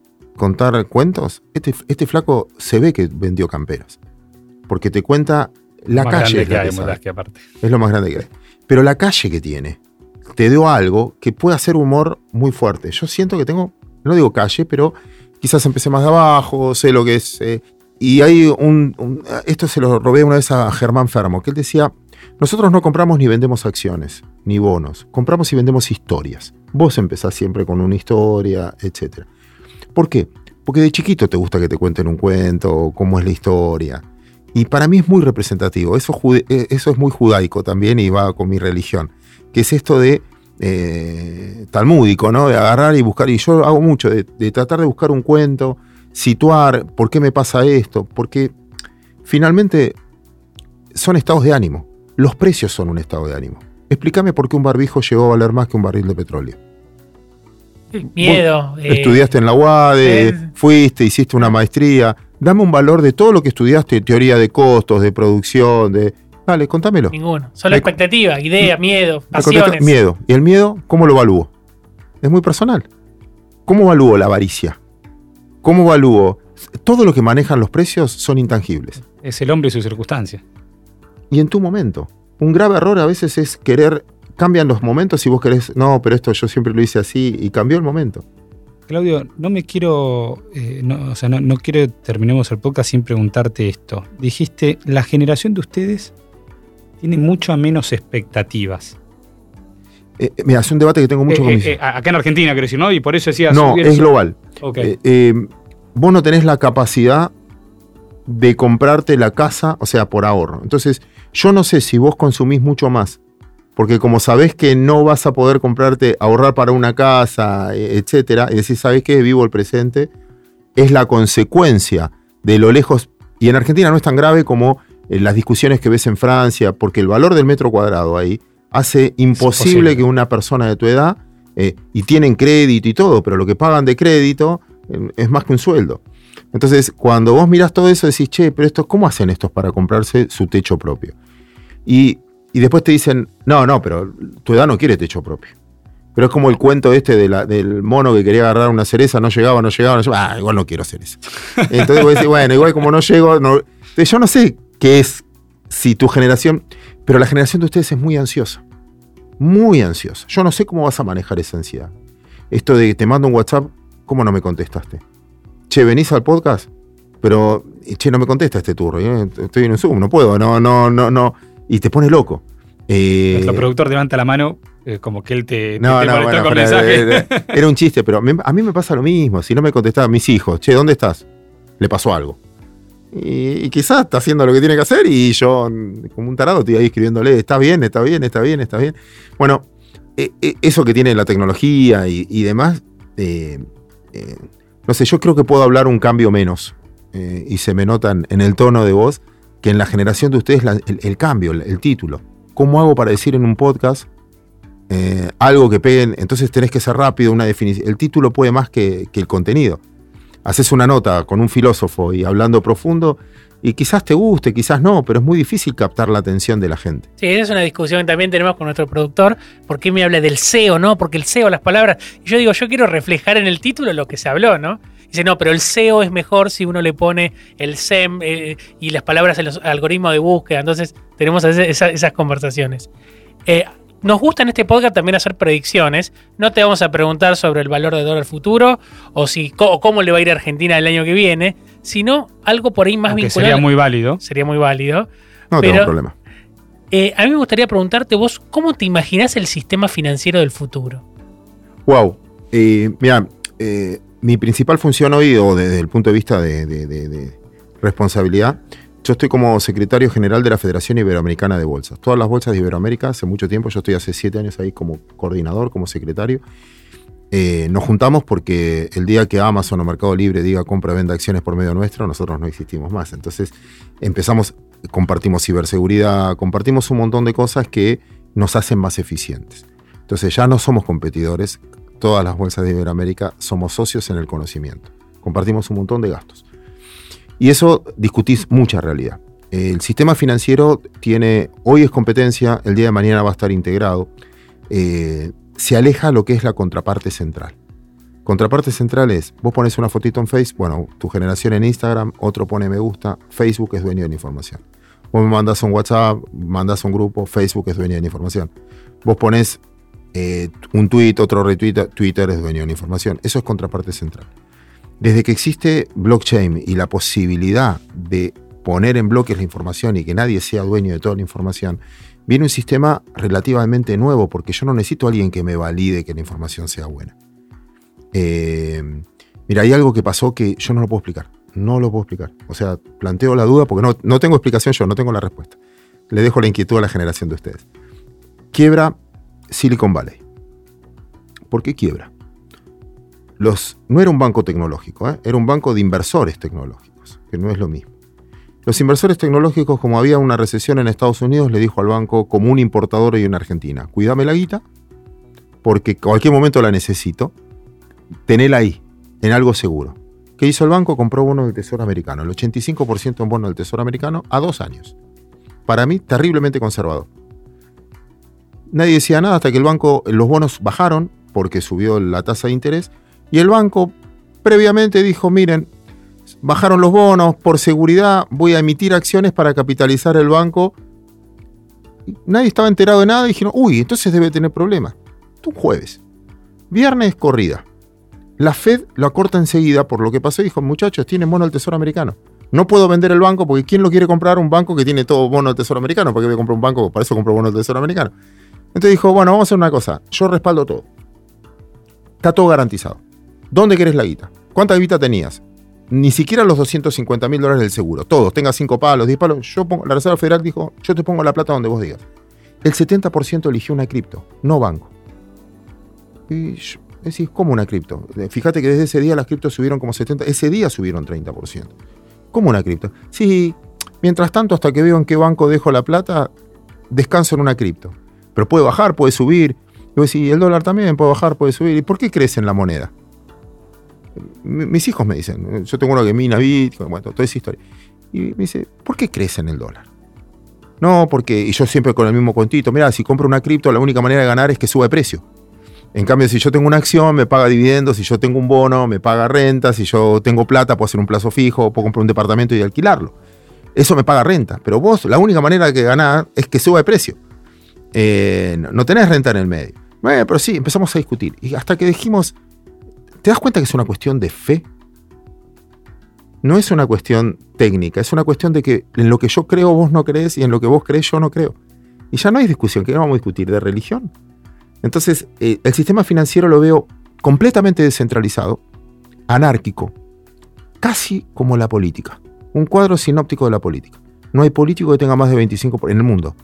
contar cuentos. Este, este flaco se ve que vendió camperas. Porque te cuenta la calle. Es lo más grande que hay. Pero la calle que tiene te dio algo que puede hacer humor muy fuerte. Yo siento que tengo, no digo calle, pero quizás empecé más de abajo, sé lo que es. Eh, y hay un, Esto se lo robé una vez a Germán Fermo, que él decía: Nosotros no compramos ni vendemos acciones, ni bonos. Compramos y vendemos historias. Vos empezás siempre con una historia, etc. ¿Por qué? Porque de chiquito te gusta que te cuenten un cuento, cómo es la historia. Y para mí es muy representativo. Eso, eh, eso es muy judaico también y va con mi religión. Que es esto de eh, talmúdico, ¿no? De agarrar y buscar. Y yo hago mucho, de, tratar de buscar un cuento, situar por qué me pasa esto. Porque finalmente son estados de ánimo. Los precios son un estado de ánimo. Explícame por qué un barbijo llegó a valer más que un barril de petróleo. Miedo. Eh, estudiaste en la UADE, fuiste, hiciste una maestría dame un valor de todo lo que estudiaste, teoría de costos, de producción, de... Dale, contámelo. Ninguno. Solo expectativa, idea, miedo, pasiones. Miedo. ¿Y el miedo cómo lo evalúo? Es muy personal. ¿Cómo evalúo la avaricia? ¿Cómo evalúo? Todo lo que manejan los precios son intangibles. Es el hombre y sus circunstancias. Y en tu momento. Un grave error a veces es querer, cambian los momentos y vos querés, no, pero esto yo siempre lo hice así y cambió el momento. Claudio, no me quiero, eh, no, o sea, no, quiero terminemos el podcast sin preguntarte esto. Dijiste, la generación de ustedes tiene mucho menos expectativas. Eh, eh, mira, es un debate que tengo mucho con Acá en Argentina, quiero decir, ¿no? Y por eso decías... No, es global. vos no tenés la capacidad de comprarte la casa, o sea, por ahorro. Entonces, yo no sé si vos consumís mucho más porque como sabés que no vas a poder comprarte, ahorrar para una casa, e, etcétera, y decís, ¿sabés qué? Vivo el presente, es la consecuencia de lo lejos. Y en Argentina no es tan grave como eh, las discusiones que ves en Francia, porque el valor del metro cuadrado ahí hace imposible que una persona de tu edad, eh, y tienen crédito y todo, pero lo que pagan de crédito eh, es más que un sueldo. Entonces, cuando vos mirás todo eso, decís, che, pero esto, ¿cómo hacen estos para comprarse su techo propio? Y y después te dicen, no, no, pero tu edad no quiere techo propio. Pero es como el cuento este de la, del mono que quería agarrar una cereza, no llegaba, no llegaba, no llegaba. Ah, igual no quiero hacer eso. Entonces vos decís, bueno, igual como no llego, no... yo no sé qué es si tu generación, pero la generación de ustedes es muy ansiosa. Muy ansiosa. Yo no sé cómo vas a manejar esa ansiedad. Esto de que te mando un WhatsApp, ¿cómo no me contestaste? Che, venís al podcast, pero, che, no me contesta este turro. ¿eh? Estoy en un Zoom, no puedo, no, no, no, no y te pone loco. Eh, Nuestro productor levanta la mano eh, como que él te, no, no, bueno, con mensaje. Era, un chiste, pero a mí me pasa lo mismo. Si no me contestaban mis hijos, che, ¿dónde estás? Le pasó algo. Y, quizás está haciendo lo que tiene que hacer y yo, como un tarado, estoy ahí escribiéndole, está bien, está bien, está bien, está bien. Bueno, e, e, eso que tiene la tecnología y, demás, eh, no sé, yo creo que puedo hablar un cambio menos y se me notan en el tono de voz que en la generación de ustedes el, cambio, el, el título. ¿Cómo hago para decir en un podcast eh, algo que peguen? Entonces tenés que ser rápido, una definición. El título puede más que, que el contenido. Haces una nota con un filósofo y hablando profundo, y quizás te guste, quizás no, pero es muy difícil captar la atención de la gente. Sí, esa es una discusión que también tenemos con nuestro productor. ¿Por qué me habla del SEO, no? Porque el SEO, las palabras. Y yo digo, yo quiero reflejar en el título lo que se habló, ¿no? Dice, no, pero el SEO es mejor si uno le pone el SEM eh, y las palabras en los algoritmos de búsqueda. Entonces, tenemos esas conversaciones. Eh, nos gusta en este podcast también hacer predicciones. No te vamos a preguntar sobre el valor de dólar futuro o si o cómo le va a ir a Argentina el año que viene, sino algo por ahí más Aunque vinculado. sería muy válido. sería muy válido. No Pero- tengo problema. Eh, a mí me gustaría preguntarte vos, ¿cómo te imaginás el sistema financiero del futuro? Wow. Eh, mira, eh, mi principal función hoy, o desde el punto de vista de, responsabilidad, yo estoy como secretario general de la Federación Iberoamericana de Bolsas. Todas las bolsas de Iberoamérica, hace mucho tiempo, yo estoy hace siete años ahí como coordinador, como secretario. Eh, nos juntamos porque el día que Amazon o Mercado Libre diga compra, venda acciones por medio nuestro, nosotros no existimos más. Entonces empezamos, compartimos ciberseguridad, compartimos un montón de cosas que nos hacen más eficientes. Entonces ya no somos competidores, todas las bolsas de Iberoamérica somos socios en el conocimiento. Compartimos un montón de gastos. Y eso discutís mucha realidad. El sistema financiero tiene, hoy es competencia, el día de mañana va a estar integrado. Eh, se aleja lo que es la contraparte central. Contraparte central es, vos pones una fotito en Facebook, bueno, tu generación en Instagram, otro pone me gusta, Facebook es dueño de la información. Vos me mandás un WhatsApp, mandás un grupo, Facebook es dueño de la información. Vos pones eh, un tweet, otro retweet, Twitter es dueño de la información. Eso es contraparte central. Desde que existe blockchain y la posibilidad de poner en bloques la información y que nadie sea dueño de toda la información, viene un sistema relativamente nuevo porque yo no necesito a alguien que me valide que la información sea buena. Eh, mira, hay algo que pasó que yo no lo puedo explicar. No lo puedo explicar. O sea, planteo la duda porque no, no tengo explicación yo, no tengo la respuesta. Le dejo la inquietud a la generación de ustedes. Quiebra Silicon Valley. ¿Por qué quiebra? Los, no era un banco tecnológico, ¿eh? era un banco de inversores tecnológicos, que no es lo mismo. Los inversores tecnológicos, como había una recesión en Estados Unidos, le dijo al banco, como un importador y una Argentina, cuídame la guita, porque cualquier momento la necesito, tenela ahí, en algo seguro. ¿Qué hizo el banco? Compró bonos del Tesoro Americano, el 85% en bonos del Tesoro Americano a dos años. Para mí, terriblemente conservador. Nadie decía nada hasta que el banco, los bonos bajaron porque subió la tasa de interés y el banco previamente dijo, miren, bajaron los bonos, por seguridad voy a emitir acciones para capitalizar el banco. Nadie estaba enterado de nada y dijeron, uy, entonces debe tener problemas. Un jueves. Viernes corrida. La Fed lo acorta enseguida por lo que pasó y dijo, muchachos, tienen bono del Tesoro Americano. No puedo vender el banco porque ¿quién lo quiere comprar? Un banco que tiene todo bono del Tesoro Americano. ¿Por qué voy a comprar un banco? Para eso compro bono del Tesoro Americano. Entonces dijo, bueno, vamos a hacer una cosa. Yo respaldo todo. Está todo garantizado. ¿Dónde querés la guita? ¿Cuánta guita tenías? Ni siquiera los 250 mil dólares del seguro. Todos, tenga 5 palos, 10 palos. Yo pongo, la Reserva Federal dijo, yo te pongo la plata donde vos digas. El 70% eligió una cripto, no banco. Y yo, decís, ¿cómo una cripto? Fíjate que desde ese día las criptos subieron como 70%. Ese día subieron 30%. ¿Cómo una cripto? Sí, mientras tanto, hasta que veo en qué banco dejo la plata, descanso en una cripto. Pero puede bajar, puede subir. Y vos decís, el dólar también puede bajar, puede subir. ¿Y por qué crece en la moneda? Mis hijos me dicen, yo tengo uno que mina Bitcoin, bueno, toda esa historia. Y me dice, ¿por qué crece en el dólar? No, porque, y yo siempre con el mismo contito, mira, si compro una cripto, la única manera de ganar es que sube de precio. En cambio, si yo tengo una acción, me paga dividendos, si yo tengo un bono, me paga renta, si yo tengo plata, puedo hacer un plazo fijo, puedo comprar un departamento y alquilarlo. Eso me paga renta. Pero vos, la única manera de ganar es que suba de precio. Eh, no, no tenés renta en el medio. Bueno, pero sí, empezamos a discutir. Y hasta que dijimos, ¿te das cuenta que es una cuestión de fe? No es una cuestión técnica, es una cuestión de que en lo que yo creo vos no crees y en lo que vos crees yo no creo. Y ya no hay discusión, ¿qué vamos a discutir? ¿De religión? Entonces, eh, el sistema financiero lo veo completamente descentralizado, anárquico, casi como la política. Un cuadro sinóptico de la política. No hay político que tenga más de 25% por- en el mundo,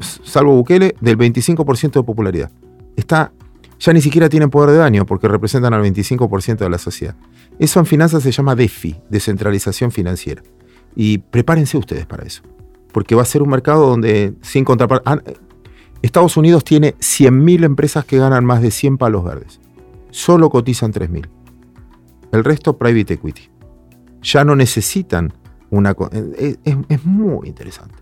salvo Bukele, del 25% de popularidad. Está, ya ni siquiera tienen poder de daño porque representan al 25% de la sociedad. Eso en finanzas se llama DeFi, descentralización financiera. Y prepárense ustedes para eso. Porque va a ser un mercado donde, sin contraparte. ah, Estados Unidos tiene 100.000 empresas que ganan más de 100 palos verdes. Solo cotizan 3.000. El resto, private equity. Ya no necesitan una. Es, es- es muy interesante.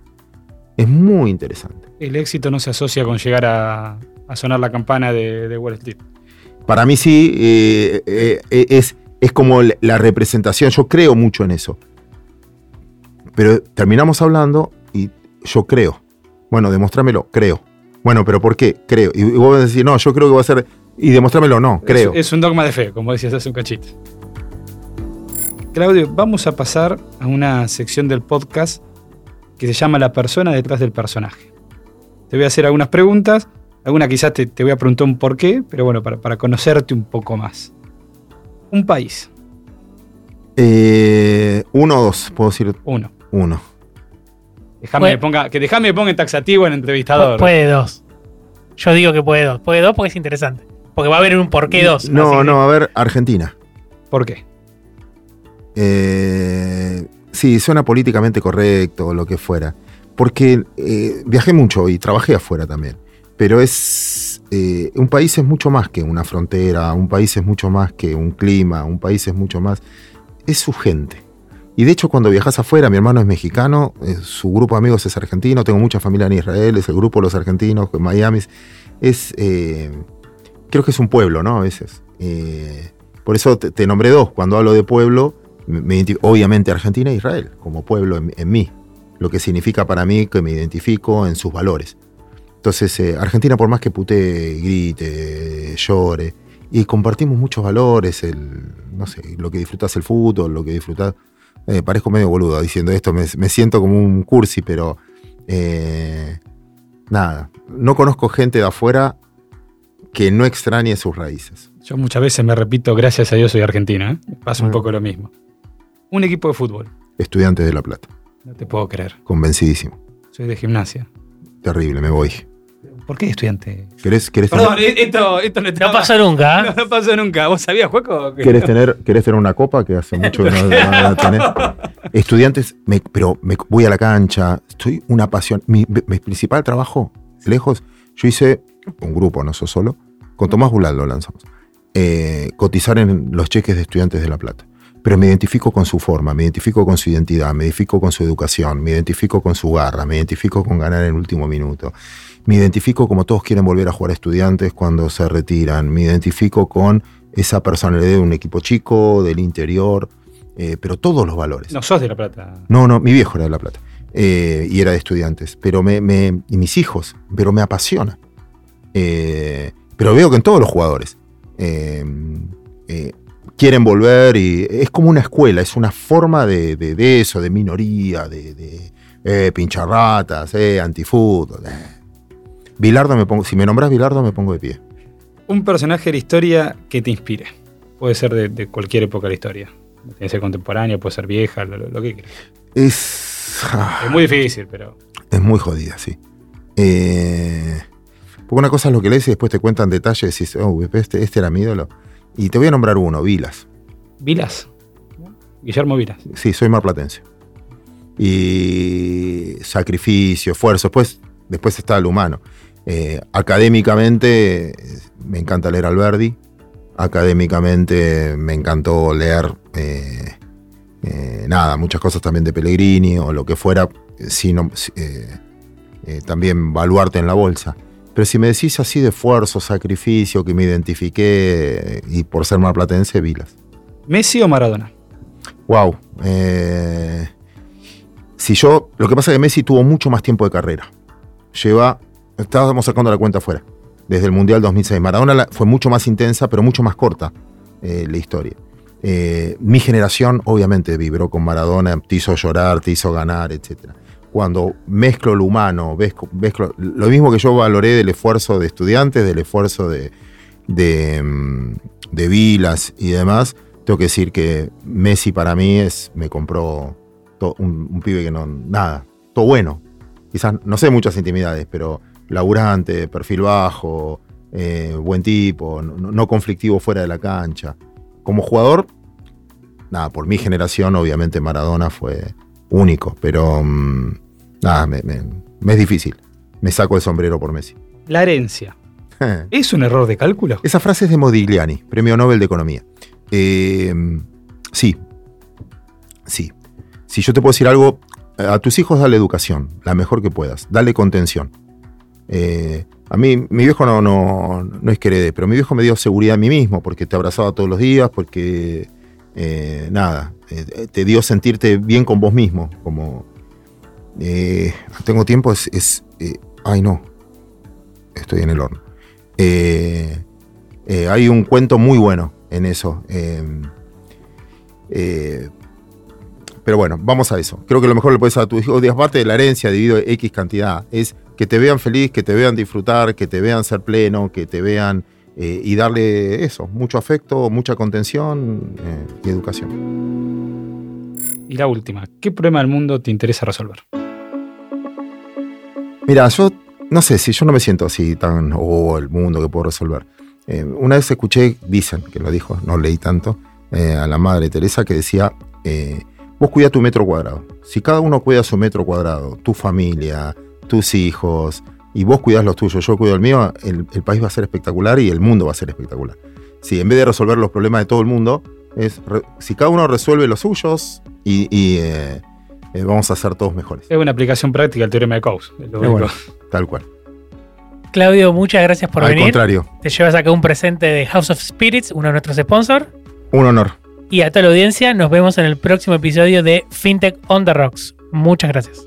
Es muy interesante. El éxito no se asocia con llegar a, a sonar la campana de, de Wall Street. Para mí sí, eh, eh, eh, es, es como la- representación, yo creo mucho en eso. Pero terminamos hablando y yo creo. Bueno, demostrámelo, creo. Bueno, pero ¿por qué? Creo. Y vos vas a decir, no, yo creo que va a ser... Y demostrámelo, no, creo. Es, es un dogma de fe, como decías hace un cachito. Claudio, vamos a pasar a una sección del podcast que se llama La persona detrás del personaje. Te voy a hacer algunas preguntas, algunas quizás te, te voy a preguntar un por qué, pero bueno, para, para conocerte un poco más. Un país, Eh, uno o dos, puedo decir uno. uno. Déjame Bueno. que ponga, que déjame que ponga en taxativo en entrevistador. Puede dos. Yo digo que puede dos. Puede dos porque es interesante. Porque va a haber un por qué dos. así No, que- no, a ver, Argentina. ¿Por qué? Eh, sí, suena políticamente correcto lo que fuera. Porque eh, viajé mucho y trabajé afuera también. Pero es. eh, un país es mucho más que una frontera, un país es mucho más que un clima, un país es mucho más. Es su gente. Y de hecho, cuando viajas afuera, mi hermano es mexicano, eh, su grupo de amigos es argentino, tengo mucha familia en Israel, es el grupo de los argentinos, en Miami. Es. creo que es un pueblo, ¿no? A veces. Por eso te, te nombré dos. Cuando hablo de pueblo, me- obviamente Argentina e Israel, como pueblo en, en mí. Lo que significa para mí que me identifico en sus valores. Entonces, eh, Argentina, por más que putee, grite, llore, y compartimos muchos valores, el, no sé, lo que disfrutas el fútbol, lo que disfrutas. eh, parezco medio boludo diciendo esto, me, me siento como un cursi, pero eh, nada, no conozco gente de afuera que no extrañe sus raíces. Yo muchas veces me repito, gracias a Dios soy argentino. ¿eh? Pasa un poco lo mismo. Un equipo de fútbol. Estudiantes de La Plata, No te puedo creer. convencidísimo. Soy de gimnasia. Terrible, me voy. ¿Por qué estudiante? ¿Querés, querés Perdón, tener, eh, esto, esto no, No pasó nunca. No, ¿eh? no pasó nunca. ¿Vos sabías, Juaco? que- querés tener, querés tener una copa que hace mucho que no, no la tenés? Estudiantes, me- pero me voy a la cancha, estoy una pasión. Mi, mi principal trabajo, lejos, yo hice un grupo, no soy solo, con Tomás Bulal lo lanzamos. eh, cotizar en los cheques de estudiantes de La Plata. Pero me identifico con su forma, me identifico con su identidad, me identifico con su educación, me identifico con su garra, me identifico con ganar en el último minuto. Me identifico como todos quieren volver a jugar a estudiantes cuando se retiran. Me identifico con esa personalidad de un equipo chico, del interior, eh, pero todos los valores. No sos de La Plata. No, no, mi viejo era de La Plata eh, y era de estudiantes, pero me, me- y mis hijos, pero me apasiona. Eh, pero veo que en todos los jugadores eh, eh, quieren volver y es como una escuela, es una forma de, de- de eso, de minoría, de, de eh, pincharratas, eh, antifútbol. eh. Bilardo me pongo, si me nombras Bilardo me pongo de pie. Un personaje de la historia que te inspire. Puede ser de, de cualquier época de la historia. Que ser contemporánea, puede ser vieja, lo, que quieras. Es, ah, Es muy difícil, pero. Es muy jodida, sí. Eh, porque una cosa es lo que lees y después te cuentan detalles y dices, oh, este, este era mi ídolo. Y te voy a nombrar uno, Vilas. Vilas. Guillermo Vilas. Sí, soy marplatense. Y sacrificio, esfuerzo. Después, después está el humano. Eh, académicamente, me encanta leer Alberdi. Académicamente, me encantó leer. eh, eh, nada, muchas cosas también de Pellegrini o lo que fuera. sino, también valuarte en la bolsa. Pero si me decís así de esfuerzo, sacrificio, que me identifiqué, y por ser marplatense, Vilas. ¿Messi o Maradona? Wow. eh, si yo. Lo que pasa es que Messi tuvo mucho más tiempo de carrera. Lleva. Estábamos sacando la cuenta afuera. Desde el Mundial 2006. Maradona fue mucho más intensa, pero mucho más corta eh, la historia. Eh, mi generación, obviamente, vibró con Maradona, te hizo llorar, te hizo ganar, etc. Cuando mezclo lo humano, mezclo, lo mismo que yo valoré del esfuerzo de estudiantes, del esfuerzo de, de, mm, Vilas y demás, tengo que decir que Messi para mí es, me compró un, pibe que no, nada, todo bueno. Quizás, no sé muchas intimidades, pero laburante, perfil bajo, eh, buen tipo, no conflictivo fuera de la cancha. Como jugador, nada, por mi generación, obviamente Maradona fue único, pero mm, nada, me, me- me es difícil. Me saco el sombrero por Messi. La herencia. ¿Es un error de cálculo? Esa frase es de Modigliani, premio Nobel de Economía. Eh, sí, sí. Si yo te puedo decir algo, a tus hijos dale educación, la mejor que puedas, dale contención. Eh, a mí, mi viejo no, no, no es que herede, pero mi viejo me dio seguridad a mí mismo, porque te abrazaba todos los días, porque eh, nada, te dio sentirte bien con vos mismo. Como eh, tengo tiempo, es. es, eh, ay, no, estoy en el horno. Eh, hay un cuento muy bueno en eso. eh, pero bueno, vamos a eso. Creo que lo mejor le puedes a tu hijo, aparte de la herencia debido a X cantidad, es que te vean feliz, que te vean disfrutar, que te vean ser pleno, que te vean eh, y darle eso, mucho afecto, mucha contención eh, y educación. Y la última, ¿qué problema del mundo te interesa resolver? Mira, yo no sé si yo no me siento así tan, oh, el mundo que puedo resolver. Eh, una vez escuché, dicen que lo dijo, no leí tanto, a la madre Teresa que decía, vos cuida tu metro cuadrado. Si cada uno cuida su metro cuadrado, tu familia, tus hijos, y vos cuidás los tuyos, yo cuido el mío, el, el país va a ser espectacular y el mundo va a ser espectacular. Si en vez de resolver los problemas de todo el mundo, es re- si cada uno resuelve los suyos y, y, eh, eh, vamos a ser todos mejores. Es una aplicación práctica del teorema de Coase. Eh, bueno, tal cual. Claudio, muchas gracias por Al venir. contrario, Te llevas acá un presente de House of Spirits, uno de nuestros sponsors. un honor. Y a toda la audiencia, nos vemos en el próximo episodio de FinTech on the Rocks. Muchas gracias.